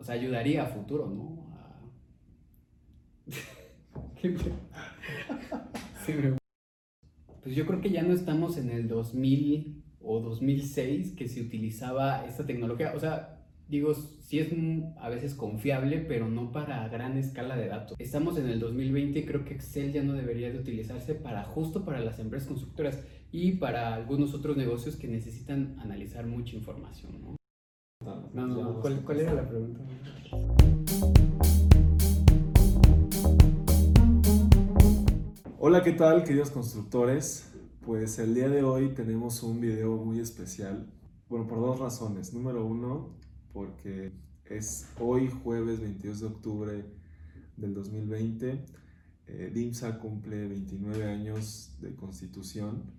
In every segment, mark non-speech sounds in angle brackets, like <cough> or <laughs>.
o sea, ayudaría a futuro, ¿no? <laughs> Pues yo creo que ya no estamos en el 2000 o 2006 que se utilizaba esta tecnología. O sea, digo, sí es a veces confiable, pero no para gran escala de datos. Estamos en el 2020 y creo que Excel ya no debería de utilizarse para justo para las empresas constructoras y para algunos otros negocios que necesitan analizar mucha información, ¿no? No, no, ¿Cuál, ¿cuál era la pregunta? Hola, ¿qué tal, queridos constructores? Pues el día de hoy tenemos un video muy especial. Bueno, por dos razones. Número uno, porque es hoy, jueves 22 de octubre del 2020. Eh, DIMSA cumple 29 años de constitución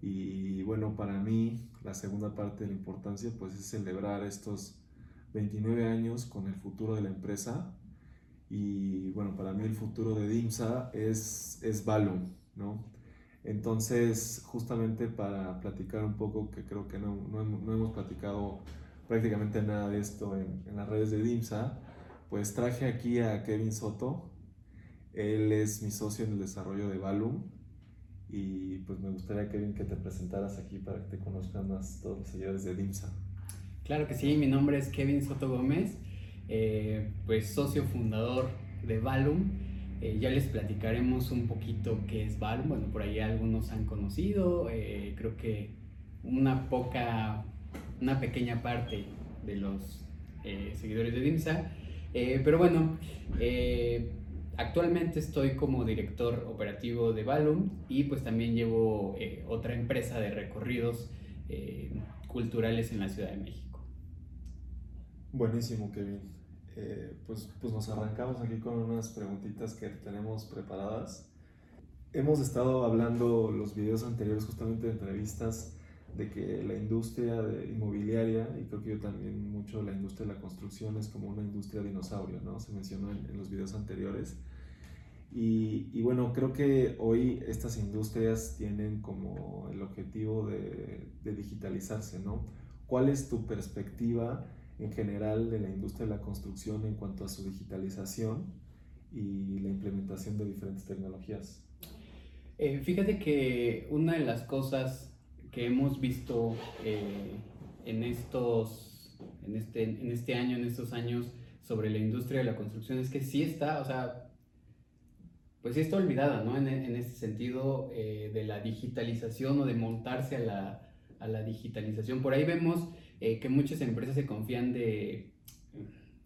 y bueno, para mí la segunda parte de la importancia pues es celebrar estos 29 años con el futuro de la empresa y bueno, para mí el futuro de DIMSA es, es Valum, ¿no? Entonces, justamente para platicar un poco, que creo que no, no, no hemos platicado prácticamente nada de esto en, en, las redes de DIMSA, pues traje aquí a Kevin Soto. Él es mi socio en el desarrollo de Valum y pues me gustaría, Kevin, que te presentaras aquí para que te conozcan más todos los seguidores de DIMSA. Claro que sí, mi nombre es Kevin Soto Gómez, eh, pues socio fundador de Valum. Eh, ya les platicaremos un poquito qué es Valum. Bueno, por ahí algunos han conocido, eh, creo que una poca una pequeña parte de los seguidores de DIMSA. Pero bueno, actualmente estoy como director operativo de Valum y pues también llevo otra empresa de recorridos culturales en la Ciudad de México. Buenísimo, Kevin. pues, pues nos arrancamos aquí con unas preguntitas que tenemos preparadas. Hemos estado hablando los videos anteriores justamente de entrevistas de que la industria inmobiliaria, y creo que yo también mucho la industria de la construcción es como una industria dinosaurio, ¿no? Se mencionó en, los videos anteriores. Y, y, bueno, creo que hoy estas industrias tienen como el objetivo de, digitalizarse, ¿no? ¿Cuál es tu perspectiva en general de la industria de la construcción en cuanto a su digitalización y la implementación de diferentes tecnologías? Eh, fíjate que una de las cosas que hemos visto eh, en estos, en este, en este año, en estos años, sobre la industria de la construcción es que sí está, o sea, pues sí está olvidada, ¿no? En, en este sentido eh, de la digitalización o de montarse a la, a la digitalización. Por ahí vemos eh, que muchas empresas se confían de,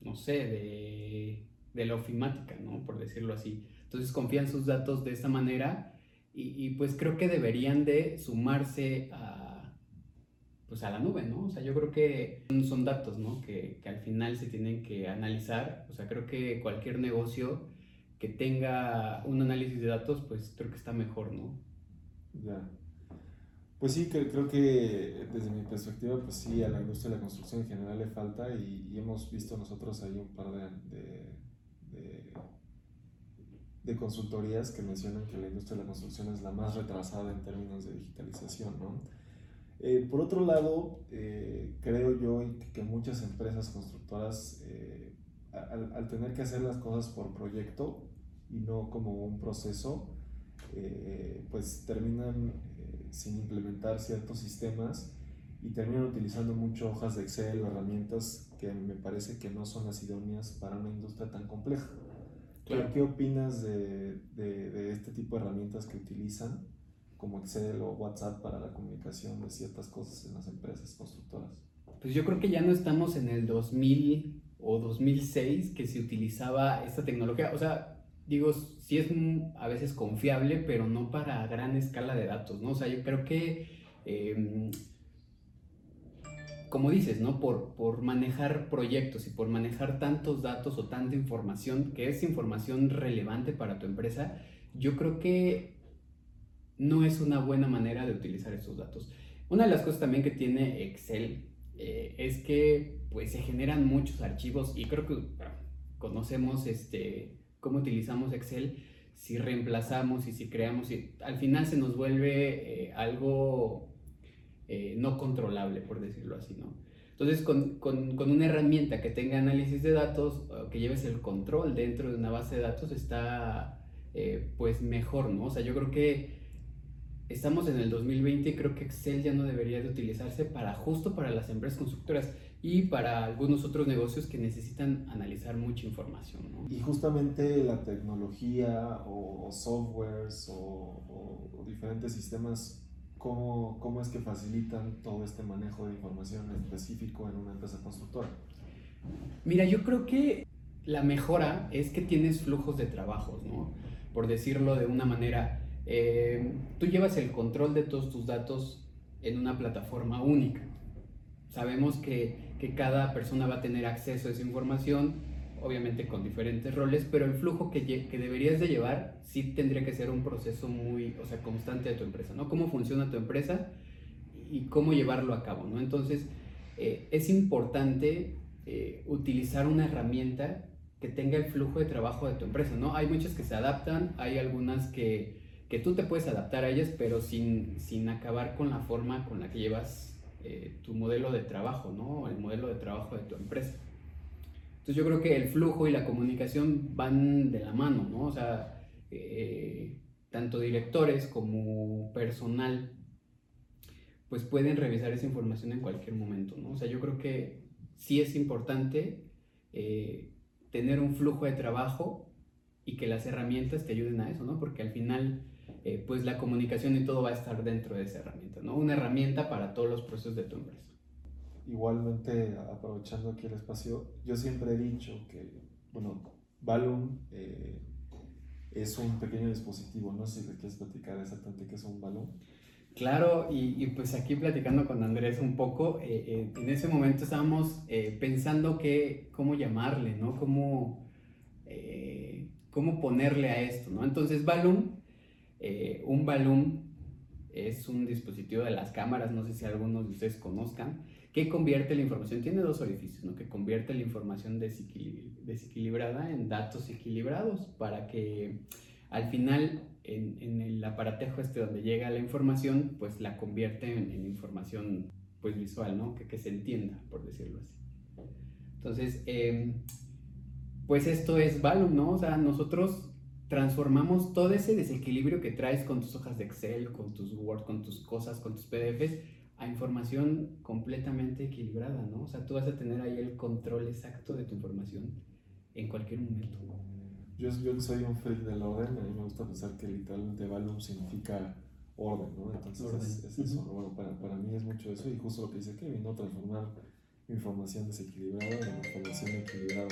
no sé, de, de la ofimática, ¿no? Por decirlo así. Entonces confían sus datos de esa manera y, pues creo que deberían de sumarse a, pues a la nube, ¿no? O sea, yo creo que son datos, ¿no? Que, que, al final se tienen que analizar. O sea, creo que cualquier negocio que tenga un análisis de datos, pues creo que está mejor, ¿no? Ya. Pues sí, creo que desde mi perspectiva, pues sí, a la industria de la construcción en general le falta y, hemos visto nosotros ahí un par de de consultorías que mencionan que la industria de la construcción es la más retrasada en términos de digitalización. ¿no? Eh, por otro lado, eh, creo yo que muchas empresas constructoras, eh, al, al, tener que hacer las cosas por proyecto y no como un proceso, pues terminan sin implementar ciertos sistemas y terminan utilizando mucho hojas de Excel o herramientas que me parece que no son las idóneas para una industria tan compleja. ¿Qué, opinas de, de, este tipo de herramientas que utilizan como Excel o WhatsApp para la comunicación de ciertas cosas en las empresas constructoras? Pues yo creo que ya no estamos en el 2000 o 2006 que se utilizaba esta tecnología. O sea, digo, sí es a veces confiable, pero no para gran escala de datos, ¿no? O sea, yo creo que em, como dices, ¿no? Por, por manejar proyectos y por manejar tantos datos o tanta información, que es información relevante para tu empresa, yo creo que no es una buena manera de utilizar esos datos. Una de las cosas también que tiene Excel eh, es que pues se generan muchos archivos y creo que conocemos este, cómo utilizamos Excel, si reemplazamos y si creamos, y al final se nos vuelve eh, algo eh, no controlable, por decirlo así, ¿no? Entonces, con, con, con, una herramienta que tenga análisis de datos, que lleves el control dentro de una base de datos, está eh, pues mejor, ¿no? O sea, yo creo que estamos en el 2020 y creo que Excel ya no debería de utilizarse para justo para las empresas constructoras y para algunos otros negocios que necesitan analizar mucha información. ¿no? Y justamente la tecnología o, softwares o, o, diferentes sistemas, ¿cómo, ¿cómo es que facilitan todo este manejo de información específico en una empresa constructora? Mira, yo creo que la mejora es que tienes flujos de trabajos, ¿no? Por decirlo de una manera, eh, tú llevas el control de todos tus datos en una plataforma única. Sabemos que, que, cada persona va a tener acceso a esa información, obviamente con diferentes roles, pero el flujo que, que, deberías de llevar sí tendría que ser un proceso muy, o sea, constante de tu empresa, ¿no? Cómo funciona tu empresa y cómo llevarlo a cabo, ¿no? Entonces, eh, es importante eh, utilizar una herramienta que tenga el flujo de trabajo de tu empresa, ¿no? Hay muchas que se adaptan, hay algunas que que tú te puedes adaptar a ellas, pero sin, sin acabar con la forma con la que llevas eh, tu modelo de trabajo, ¿no? El modelo de trabajo de tu empresa. Entonces yo creo que el flujo y la comunicación van de la mano, ¿no? O sea, eh, tanto directores como personal, pues pueden revisar esa información en cualquier momento, ¿no? O sea, yo creo que sí es importante eh, tener un flujo de trabajo y que las herramientas te ayuden a eso, ¿no? Porque al final eh, pues la comunicación y todo va a estar dentro de esa herramienta, ¿no? Una herramienta para todos los procesos de tu empresa. Igualmente, aprovechando aquí el espacio, yo siempre he dicho que, bueno, Balloon eh, es un pequeño dispositivo, no sé si le quieres platicar exactamente qué es un balón. Claro, y, pues aquí platicando con Andrés un poco, eh, en ese momento estábamos pensando que, cómo llamarle, ¿no? Cómo, cómo ponerle a esto, ¿no? Entonces, eh, un balón es un dispositivo de las cámaras, no sé si algunos de ustedes conozcan, que convierte la información, tiene dos orificios, ¿no? que convierte la información desequilibrada en datos equilibrados para que al final en, el aparatejo este donde llega la información, pues la convierte en, información pues visual, ¿no? Que, se entienda, por decirlo así. Entonces, em, pues esto es Valum, ¿no? O sea, nosotros transformamos todo ese desequilibrio que traes con tus hojas de Excel, con tus Word, con tus cosas, con tus PDFs, a información completamente equilibrada, ¿no? O sea, tú vas a tener ahí el control exacto de tu información en cualquier momento. Yo, yo soy un freak del orden, a mí me gusta pensar que literalmente Valum significa orden, ¿no? Entonces Es, eso, bueno, para, para, mí es mucho eso y justo lo que dice Kevin, ¿no? Transformar información desequilibrada en información equilibrada.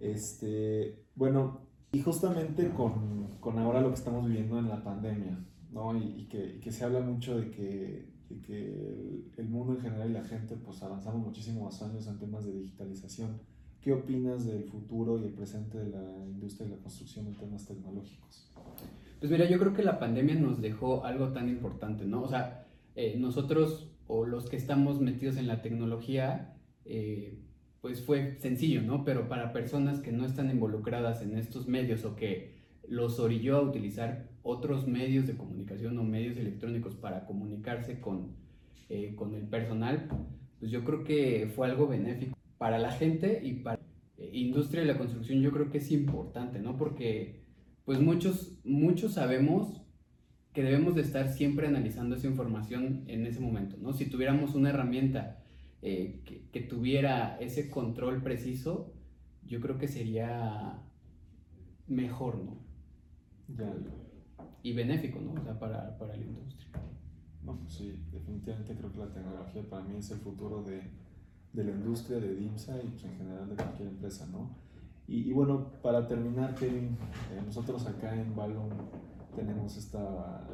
Este, bueno, y justamente con, con, ahora lo que estamos viviendo en la pandemia, ¿no? Y, y, que, que, se habla mucho de que, de que el, mundo en general y la gente, pues avanzamos muchísimos años en temas de digitalización. ¿Qué opinas del futuro y el presente de la industria de la construcción en temas tecnológicos? Pues mira, yo creo que la pandemia nos dejó algo tan importante, ¿no? O sea, eh, nosotros o los que estamos metidos en la tecnología, eh, pues fue sencillo, ¿no? Pero para personas que no están involucradas en estos medios o que los orilló a utilizar otros medios de comunicación o medios electrónicos para comunicarse con, eh, con el personal, pues yo creo que fue algo benéfico para la gente y para la industria de la construcción yo creo que es importante, ¿no? Porque pues muchos, muchos sabemos que debemos de estar siempre analizando esa información en ese momento, ¿no? Si tuviéramos una herramienta eh, que, tuviera ese control preciso, yo creo que sería mejor, ¿no? Y benéfico, ¿no? O sea, para, para la industria. No, pues sí, definitivamente creo que la tecnología para mí es el futuro de, de la industria, de DIMSA y pues, en general de cualquier empresa, ¿no? Y, y bueno, para terminar, Kevin, eh, nosotros acá en Balloon tenemos esta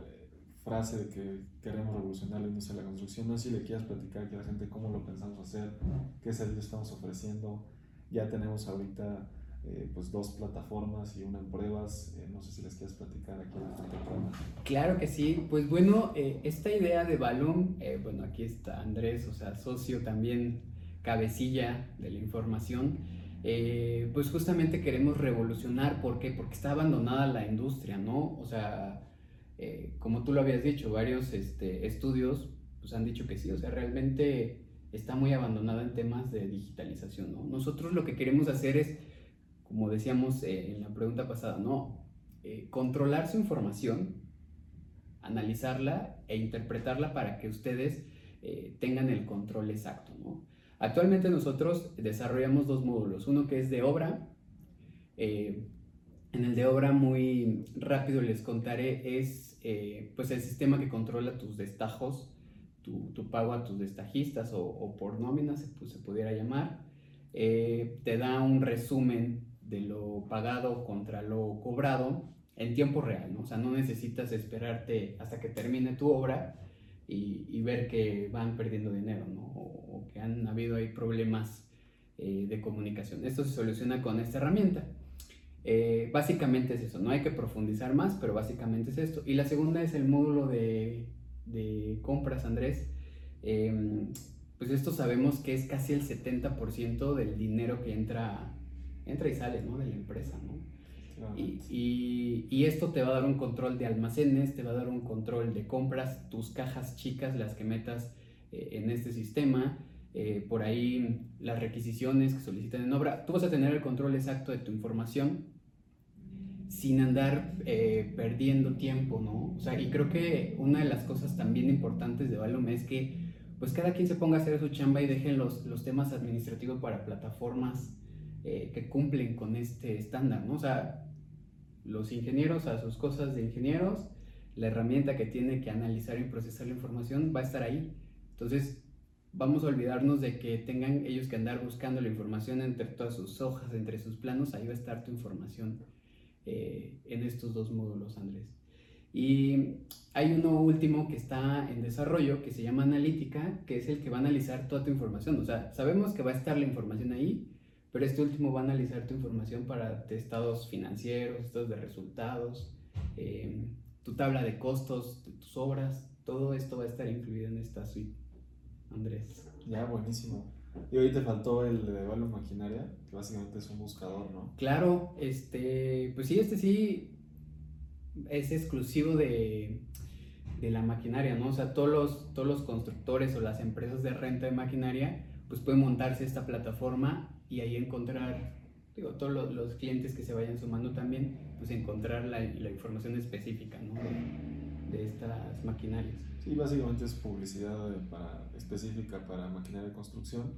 frase de que queremos revolucionar la industria de la construcción. No sé si le quieras platicar a la gente cómo lo pensamos hacer, qué servicio estamos ofreciendo. Ya tenemos ahorita eh, pues dos plataformas y una en pruebas. Eh, no sé si les quieres platicar aquí en este. Claro que sí. Pues bueno, eh, esta idea de Balloon, bueno, aquí está Andrés, o sea, socio también, cabecilla de la información. pues justamente queremos revolucionar, ¿por qué? Porque está abandonada la industria, ¿no? O sea, eh, como tú lo habías dicho, varios este, estudios pues, han dicho que sí, o sea, realmente está muy abandonada en temas de digitalización, ¿no? Nosotros lo que queremos hacer es, como decíamos eh, en la pregunta pasada, ¿no? Eh, controlar su información, analizarla e interpretarla para que ustedes eh, tengan el control exacto, ¿no? Actualmente nosotros desarrollamos dos módulos, uno que es de obra, en el de obra muy rápido les contaré es pues el sistema que controla tus destajos, tu, tu pago a tus destajistas o, o por nóminas, pues, se pudiera llamar. Eh, te da un resumen de lo pagado contra lo cobrado en tiempo real, ¿no? O sea, no necesitas esperarte hasta que termine tu obra y, ver que van perdiendo dinero, ¿no? O, o que han habido ahí problemas eh, de comunicación. Esto se soluciona con esta herramienta. Eh, básicamente es eso, no hay que profundizar más, pero básicamente es esto. Y la segunda es el módulo de de compras, Andrés, em, pues esto sabemos que es casi el 70% del dinero que entra, entra y sale, ¿no? De la empresa, ¿no? Y, y, esto te va a dar un control de almacenes, te va a dar un control de compras, tus cajas chicas, las que metas eh, en este sistema, eh, por ahí las requisiciones que solicitan en obra, tú vas a tener el control exacto de tu información sin andar eh, perdiendo tiempo, ¿no? O sea, y creo que una de las cosas también importantes de Valum es que pues cada quien se ponga a hacer su chamba y dejen los, los temas administrativos para plataformas eh, que cumplen con este estándar, ¿no? O sea, los ingenieros a sus cosas de ingenieros, la herramienta que tiene que analizar y procesar la información va a estar ahí. Entonces, vamos a olvidarnos de que tengan ellos que andar buscando la información entre todas sus hojas, entre sus planos, ahí va a estar tu información eh, en estos dos módulos, Andrés. Y hay uno último que está en desarrollo que se llama analítica, que es el que va a analizar toda tu información. O sea, sabemos que va a estar la información ahí, pero este último va a analizar tu información para estados financieros, estados de resultados, eh, tu tabla de costos de tus obras. Todo esto va a estar incluido en esta suite, Andrés. Ya, buenísimo. Y hoy te faltó el de Value Maquinaria, que básicamente es un buscador, ¿no? Claro, este, pues sí, este sí es exclusivo de, de la maquinaria, ¿no? O sea, todos los, todos los constructores o las empresas de renta de maquinaria, pues pueden montarse esta plataforma y ahí encontrar, digo, todos los, los clientes que se vayan sumando también, pues encontrar la, la información específica, ¿no? De, de estas maquinarias. Sí, básicamente es publicidad para, específica para maquinaria de construcción.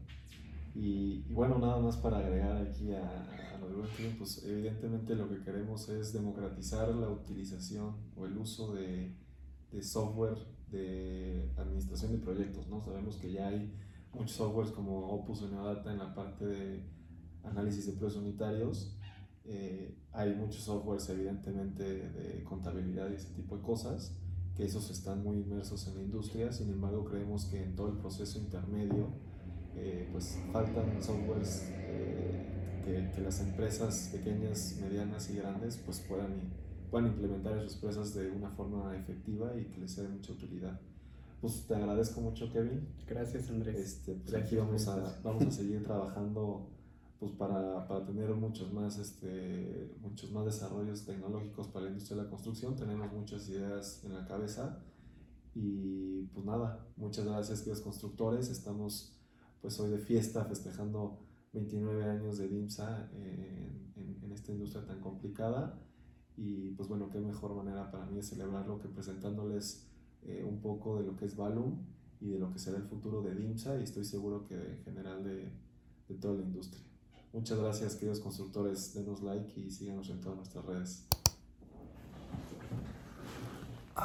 Y, bueno, nada más para agregar aquí a, a lo de pues evidentemente lo que queremos es democratizar la utilización o el uso de, de software de administración de proyectos, ¿no? Sabemos que ya hay muchos softwares como Opus o Neodata en la parte de análisis de precios unitarios. Eh, hay muchos softwares evidentemente de contabilidad y ese tipo de cosas que esos están muy inmersos en la industria, sin embargo creemos que en todo el proceso intermedio eh, pues faltan softwares eh, que, las empresas pequeñas, medianas y grandes pues puedan, puedan implementar en sus empresas de una forma efectiva y que les sea de mucha utilidad. Pues te agradezco mucho Kevin. Gracias Andrés. Este, pues aquí vamos a, vamos a <laughs> seguir trabajando pues para, para, tener muchos más, este, muchos más desarrollos tecnológicos para la industria de la construcción. Tenemos muchas ideas en la cabeza y pues nada, muchas gracias queridos constructores. Estamos pues hoy de fiesta festejando 29 años de DIMSA en, en, en, esta industria tan complicada y pues bueno, qué mejor manera para mí de celebrarlo que presentándoles eh, un poco de lo que es Valum y de lo que será el futuro de DIMSA y estoy seguro que en general de, de toda la industria. Muchas gracias, queridos constructores. Denos like y síganos en todas nuestras redes.